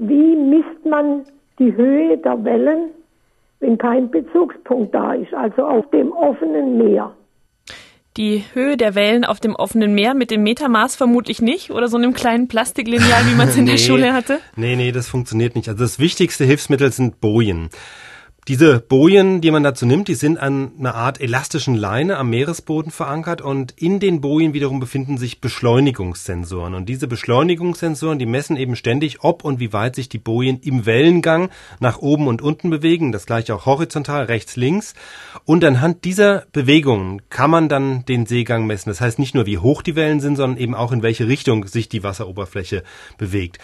wie misst man die Höhe der Wellen, wenn kein Bezugspunkt da ist, also auf dem offenen Meer? Die Höhe der Wellen auf dem offenen Meer mit dem Metermaß vermutlich nicht oder so einem kleinen Plastiklineal, wie man es in nee, der Schule hatte? Nee, nee, das funktioniert nicht. Also das wichtigste Hilfsmittel sind Bojen. Diese Bojen, die man dazu nimmt, die sind an einer Art elastischen Leine am Meeresboden verankert und in den Bojen wiederum befinden sich Beschleunigungssensoren. Und diese Beschleunigungssensoren, die messen eben ständig, ob und wie weit sich die Bojen im Wellengang nach oben und unten bewegen, das gleiche auch horizontal, rechts, links. Und anhand dieser Bewegungen kann man dann den Seegang messen. Das heißt nicht nur, wie hoch die Wellen sind, sondern eben auch in welche Richtung sich die Wasseroberfläche bewegt.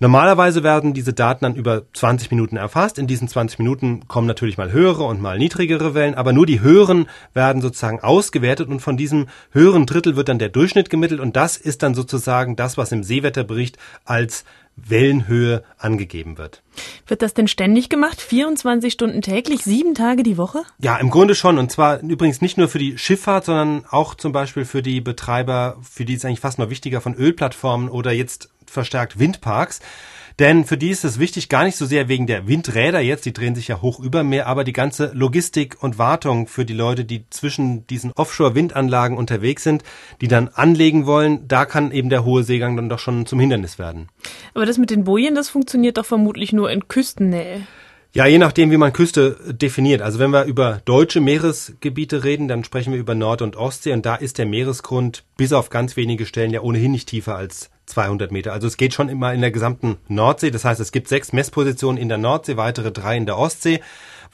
Normalerweise werden diese Daten dann über 20 Minuten erfasst. In diesen 20 Minuten kommen natürlich mal höhere und mal niedrigere Wellen, aber nur die höheren werden sozusagen ausgewertet und von diesem höheren Drittel wird dann der Durchschnitt gemittelt und das ist dann sozusagen das, was im Seewetterbericht als Wellenhöhe angegeben wird. Wird das denn ständig gemacht? 24 Stunden täglich, sieben Tage die Woche? Ja, im Grunde schon. Und zwar übrigens nicht nur für die Schifffahrt, sondern auch zum Beispiel für die Betreiber, für die ist eigentlich fast noch wichtiger von Ölplattformen oder jetzt verstärkt Windparks. Denn für die ist es wichtig, gar nicht so sehr wegen der Windräder jetzt, die drehen sich ja hoch über Meer, aber die ganze Logistik und Wartung für die Leute, die zwischen diesen Offshore-Windanlagen unterwegs sind, die dann anlegen wollen, da kann eben der hohe Seegang dann doch schon zum Hindernis werden. Aber das mit den Bojen, das funktioniert doch vermutlich nur in Küstennähe. Ja, je nachdem, wie man Küste definiert. Also wenn wir über deutsche Meeresgebiete reden, dann sprechen wir über Nord- und Ostsee und da ist der Meeresgrund bis auf ganz wenige Stellen ja ohnehin nicht tiefer als 200 Meter. Also es geht schon immer in der gesamten Nordsee. Das heißt, es gibt sechs Messpositionen in der Nordsee, weitere drei in der Ostsee.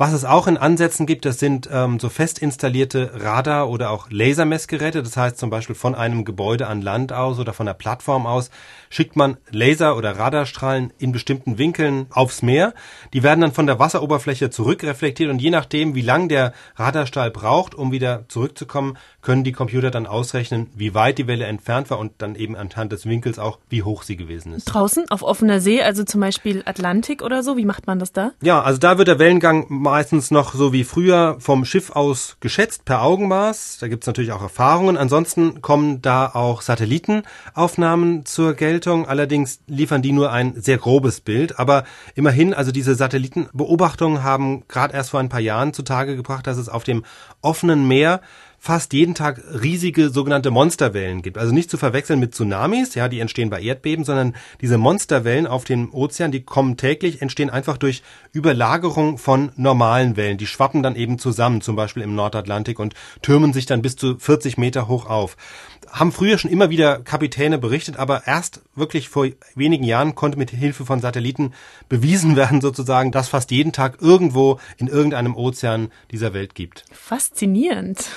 Was es auch in Ansätzen gibt, das sind ähm, so fest installierte Radar- oder auch Lasermessgeräte. Das heißt zum Beispiel von einem Gebäude an Land aus oder von der Plattform aus schickt man Laser- oder Radarstrahlen in bestimmten Winkeln aufs Meer. Die werden dann von der Wasseroberfläche zurückreflektiert und je nachdem, wie lang der Radarstrahl braucht, um wieder zurückzukommen, können die Computer dann ausrechnen, wie weit die Welle entfernt war und dann eben anhand des Winkels auch, wie hoch sie gewesen ist. Draußen auf offener See, also zum Beispiel Atlantik oder so, wie macht man das da? Ja, also da wird der Wellengang meistens noch so wie früher vom Schiff aus geschätzt per Augenmaß. Da gibt's natürlich auch Erfahrungen. Ansonsten kommen da auch Satellitenaufnahmen zur Geltung. Allerdings liefern die nur ein sehr grobes Bild. Aber immerhin, also diese Satellitenbeobachtungen haben gerade erst vor ein paar Jahren zutage gebracht, dass es auf dem offenen Meer fast jeden Tag riesige sogenannte Monsterwellen gibt. Also nicht zu verwechseln mit Tsunamis, ja, die entstehen bei Erdbeben, sondern diese Monsterwellen auf dem Ozean, die kommen täglich, entstehen einfach durch Überlagerung von normalen Wellen. Die schwappen dann eben zusammen, zum Beispiel im Nordatlantik und türmen sich dann bis zu 40 Meter hoch auf. Haben früher schon immer wieder Kapitäne berichtet, aber erst wirklich vor wenigen Jahren konnte mit Hilfe von Satelliten bewiesen werden, sozusagen, dass fast jeden Tag irgendwo in irgendeinem Ozean dieser Welt gibt. Faszinierend.